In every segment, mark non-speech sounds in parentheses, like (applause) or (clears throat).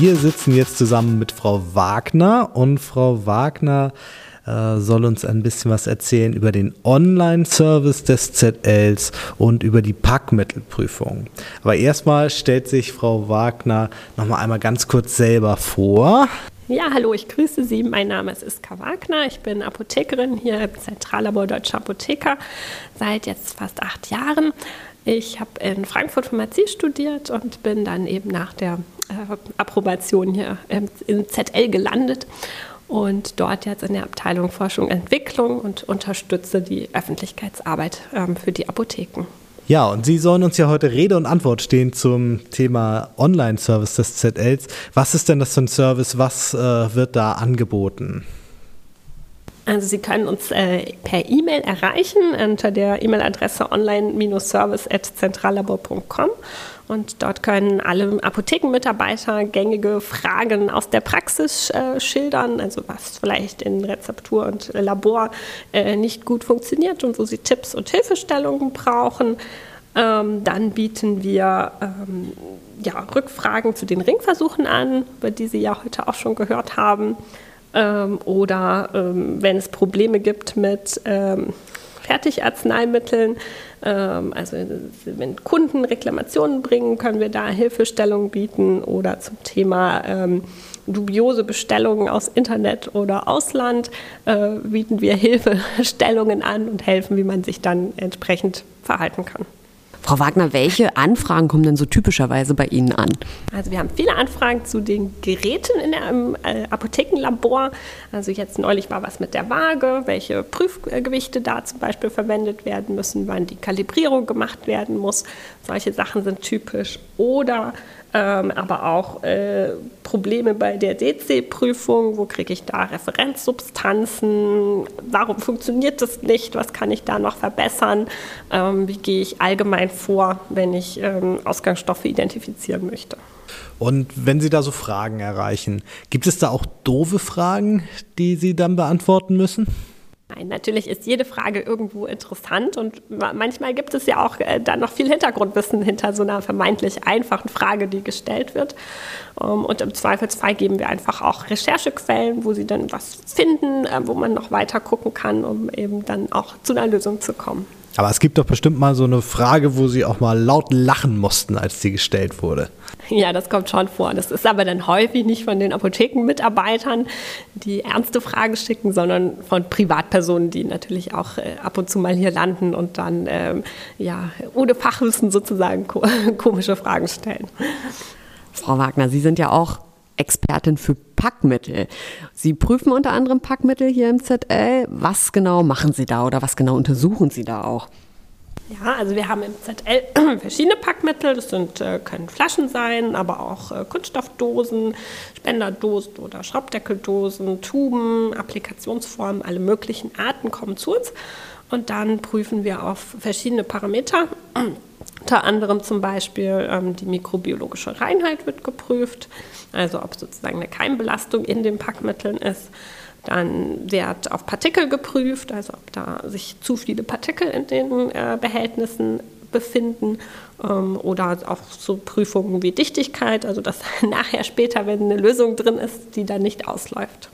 Wir sitzen jetzt zusammen mit Frau Wagner und Frau Wagner äh, soll uns ein bisschen was erzählen über den Online-Service des ZLs und über die Packmittelprüfung. Aber erstmal stellt sich Frau Wagner noch mal einmal ganz kurz selber vor. Ja, hallo, ich grüße Sie. Mein Name ist Iska Wagner. Ich bin Apothekerin hier im Zentrallabor Deutscher Apotheker seit jetzt fast acht Jahren. Ich habe in Frankfurt Pharmazie studiert und bin dann eben nach der Approbation hier im, im ZL gelandet und dort jetzt in der Abteilung Forschung und Entwicklung und unterstütze die Öffentlichkeitsarbeit ähm, für die Apotheken. Ja, und Sie sollen uns ja heute Rede und Antwort stehen zum Thema Online-Service des ZLs. Was ist denn das für ein Service? Was äh, wird da angeboten? Also Sie können uns äh, per E-Mail erreichen unter der E-Mail-Adresse online-service.zentrallabor.com und dort können alle Apothekenmitarbeiter gängige Fragen aus der Praxis äh, schildern, also was vielleicht in Rezeptur und Labor äh, nicht gut funktioniert und wo sie Tipps und Hilfestellungen brauchen. Ähm, dann bieten wir ähm, ja, Rückfragen zu den Ringversuchen an, über die Sie ja heute auch schon gehört haben. Ähm, oder ähm, wenn es Probleme gibt mit ähm, Fertigarzneimitteln, ähm, also wenn Kunden Reklamationen bringen, können wir da Hilfestellungen bieten oder zum Thema ähm, dubiose Bestellungen aus Internet oder Ausland äh, bieten wir Hilfestellungen an und helfen, wie man sich dann entsprechend verhalten kann. Frau Wagner, welche Anfragen kommen denn so typischerweise bei Ihnen an? Also wir haben viele Anfragen zu den Geräten in der, im äh, Apothekenlabor. Also jetzt neulich war was mit der Waage, welche Prüfgewichte da zum Beispiel verwendet werden müssen, wann die Kalibrierung gemacht werden muss. Solche Sachen sind typisch. Oder ähm, aber auch äh, Probleme bei der DC-Prüfung, wo kriege ich da Referenzsubstanzen, warum funktioniert das nicht, was kann ich da noch verbessern, ähm, wie gehe ich allgemein vor, wenn ich ähm, Ausgangsstoffe identifizieren möchte. Und wenn Sie da so Fragen erreichen, gibt es da auch doofe Fragen, die Sie dann beantworten müssen? Nein, natürlich ist jede Frage irgendwo interessant und manchmal gibt es ja auch äh, da noch viel Hintergrundwissen hinter so einer vermeintlich einfachen Frage, die gestellt wird. Ähm, und im Zweifelsfall geben wir einfach auch Recherchequellen, wo Sie dann was finden, äh, wo man noch weiter gucken kann, um eben dann auch zu einer Lösung zu kommen. Aber es gibt doch bestimmt mal so eine Frage, wo Sie auch mal laut lachen mussten, als sie gestellt wurde. Ja, das kommt schon vor. Das ist aber dann häufig nicht von den Apothekenmitarbeitern, die ernste Fragen schicken, sondern von Privatpersonen, die natürlich auch äh, ab und zu mal hier landen und dann ähm, ja, ohne Fachwissen sozusagen ko (laughs) komische Fragen stellen. Frau Wagner, Sie sind ja auch Expertin für Packmittel. Sie prüfen unter anderem Packmittel hier im ZL. Was genau machen Sie da oder was genau untersuchen Sie da auch? Ja, also wir haben im ZL (clears throat) verschiedene Packmittel. Das sind, äh, können Flaschen sein, aber auch äh, Kunststoffdosen, Spenderdosen oder Schraubdeckeldosen, Tuben, Applikationsformen, alle möglichen Arten kommen zu uns. Und dann prüfen wir auf verschiedene Parameter. (clears throat) Unter anderem zum Beispiel ähm, die mikrobiologische Reinheit wird geprüft, also ob sozusagen eine Keimbelastung in den Packmitteln ist. Dann wird auf Partikel geprüft, also ob da sich zu viele Partikel in den äh, Behältnissen befinden ähm, oder auch so Prüfungen wie Dichtigkeit, also dass (laughs) nachher später, wenn eine Lösung drin ist, die dann nicht ausläuft.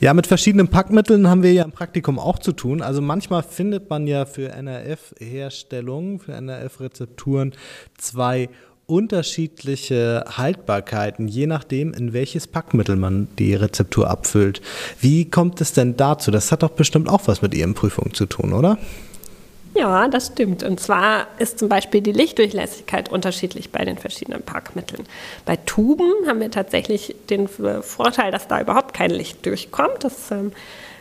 Ja, mit verschiedenen Packmitteln haben wir ja im Praktikum auch zu tun. Also manchmal findet man ja für NRF-Herstellungen, für NRF-Rezepturen zwei unterschiedliche Haltbarkeiten, je nachdem, in welches Packmittel man die Rezeptur abfüllt. Wie kommt es denn dazu? Das hat doch bestimmt auch was mit Ihren Prüfungen zu tun, oder? Ja, das stimmt. Und zwar ist zum Beispiel die Lichtdurchlässigkeit unterschiedlich bei den verschiedenen Packmitteln. Bei Tuben haben wir tatsächlich den Vorteil, dass da überhaupt kein Licht durchkommt. Das ähm,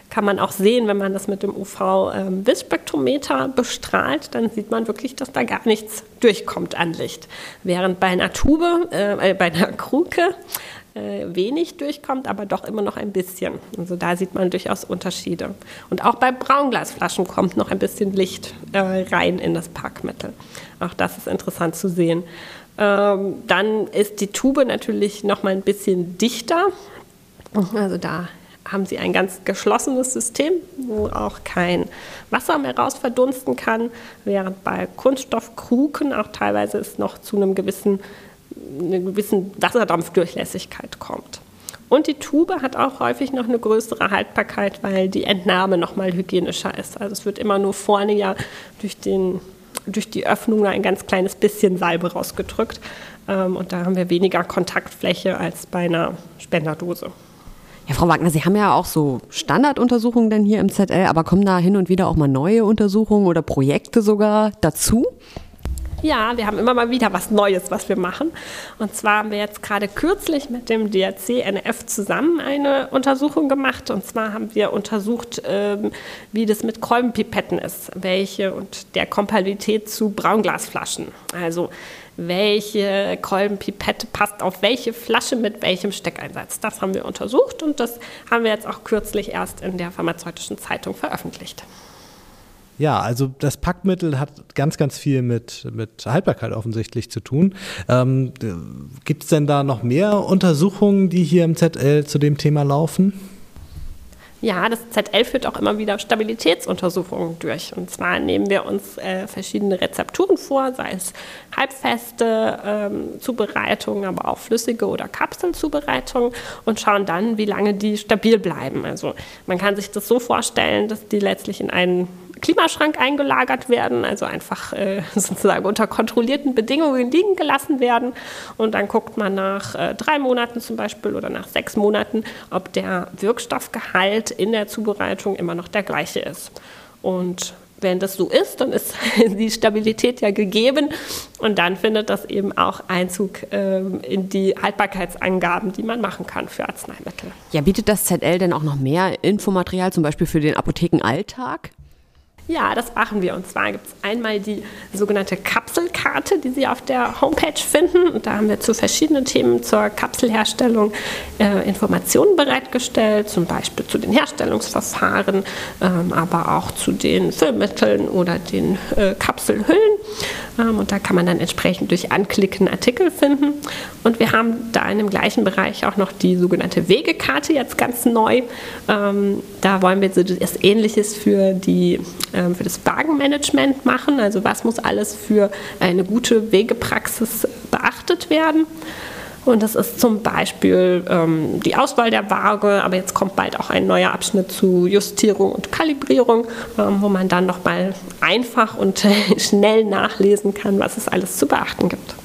kann man auch sehen, wenn man das mit dem UV-Wissspektrometer ähm, bestrahlt, dann sieht man wirklich, dass da gar nichts durchkommt an Licht. Während bei einer Tube, äh, bei einer Kruke, äh, wenig durchkommt, aber doch immer noch ein bisschen. Also da sieht man durchaus Unterschiede. Und auch bei Braunglasflaschen kommt noch ein bisschen Licht äh, rein in das Packmittel. Auch das ist interessant zu sehen. Ähm, dann ist die Tube natürlich noch mal ein bisschen dichter. Also da haben sie ein ganz geschlossenes System, wo auch kein Wasser mehr raus verdunsten kann, während bei Kunststoffkruken auch teilweise es noch zu einem gewissen einer gewissen Wasserdampfdurchlässigkeit kommt. Und die Tube hat auch häufig noch eine größere Haltbarkeit, weil die Entnahme nochmal hygienischer ist. Also es wird immer nur vorne ja durch, den, durch die Öffnung ein ganz kleines bisschen Salbe rausgedrückt. Ähm, und da haben wir weniger Kontaktfläche als bei einer Spenderdose. Ja, Frau Wagner, Sie haben ja auch so Standarduntersuchungen denn hier im ZL, aber kommen da hin und wieder auch mal neue Untersuchungen oder Projekte sogar dazu? Ja, wir haben immer mal wieder was Neues, was wir machen. Und zwar haben wir jetzt gerade kürzlich mit dem DRC NF zusammen eine Untersuchung gemacht. Und zwar haben wir untersucht, ähm, wie das mit Kolbenpipetten ist, welche und der Kompatibilität zu Braunglasflaschen. Also welche Kolbenpipette passt auf welche Flasche mit welchem Steckeinsatz. Das haben wir untersucht und das haben wir jetzt auch kürzlich erst in der pharmazeutischen Zeitung veröffentlicht. Ja, also das Packmittel hat ganz, ganz viel mit, mit Haltbarkeit offensichtlich zu tun. Ähm, Gibt es denn da noch mehr Untersuchungen, die hier im ZL zu dem Thema laufen? Ja, das ZL führt auch immer wieder Stabilitätsuntersuchungen durch. Und zwar nehmen wir uns äh, verschiedene Rezepturen vor, sei es halbfeste ähm, Zubereitungen, aber auch flüssige oder Kapselzubereitungen und schauen dann, wie lange die stabil bleiben. Also man kann sich das so vorstellen, dass die letztlich in einen Klimaschrank eingelagert werden, also einfach äh, (laughs) sozusagen unter kontrollierten Bedingungen liegen gelassen werden. Und dann guckt man nach äh, drei Monaten zum Beispiel oder nach sechs Monaten, ob der Wirkstoffgehalt in der Zubereitung immer noch der gleiche ist. Und wenn das so ist, dann ist (laughs) die Stabilität ja gegeben und dann findet das eben auch Einzug ähm, in die Haltbarkeitsangaben, die man machen kann für Arzneimittel. Ja, bietet das ZL denn auch noch mehr Infomaterial, zum Beispiel für den Apothekenalltag? Ja, das machen wir. Und zwar gibt es einmal die sogenannte Kapselkarte, die Sie auf der Homepage finden. Und da haben wir zu verschiedenen Themen zur Kapselherstellung äh, Informationen bereitgestellt, zum Beispiel zu den Herstellungsverfahren, ähm, aber auch zu den Füllmitteln oder den äh, Kapselhüllen. Ähm, und da kann man dann entsprechend durch Anklicken Artikel finden. Und wir haben da in dem gleichen Bereich auch noch die sogenannte Wegekarte, jetzt ganz neu. Ähm, da wollen wir so etwas Ähnliches für die ähm, für das Wagenmanagement machen. Also was muss alles für eine gute Wegepraxis beachtet werden. Und das ist zum Beispiel ähm, die Auswahl der Waage, aber jetzt kommt bald auch ein neuer Abschnitt zu Justierung und Kalibrierung, ähm, wo man dann nochmal einfach und (laughs) schnell nachlesen kann, was es alles zu beachten gibt.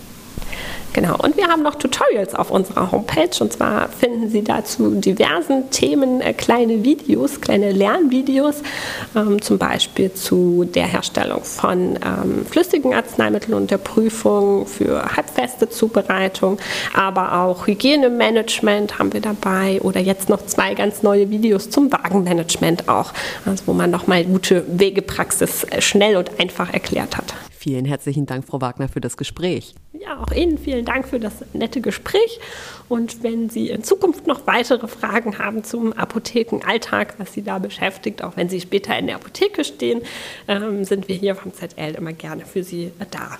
Genau, und wir haben noch Tutorials auf unserer Homepage. Und zwar finden Sie dazu diversen Themen äh, kleine Videos, kleine Lernvideos, ähm, zum Beispiel zu der Herstellung von ähm, flüssigen Arzneimitteln und der Prüfung für halbfeste Zubereitung, aber auch Hygienemanagement haben wir dabei. Oder jetzt noch zwei ganz neue Videos zum Wagenmanagement auch, also wo man nochmal gute Wegepraxis äh, schnell und einfach erklärt hat. Vielen herzlichen Dank, Frau Wagner, für das Gespräch. Ja, auch Ihnen vielen Dank für das nette Gespräch. Und wenn Sie in Zukunft noch weitere Fragen haben zum Apothekenalltag, was Sie da beschäftigt, auch wenn Sie später in der Apotheke stehen, ähm, sind wir hier vom ZL immer gerne für Sie da.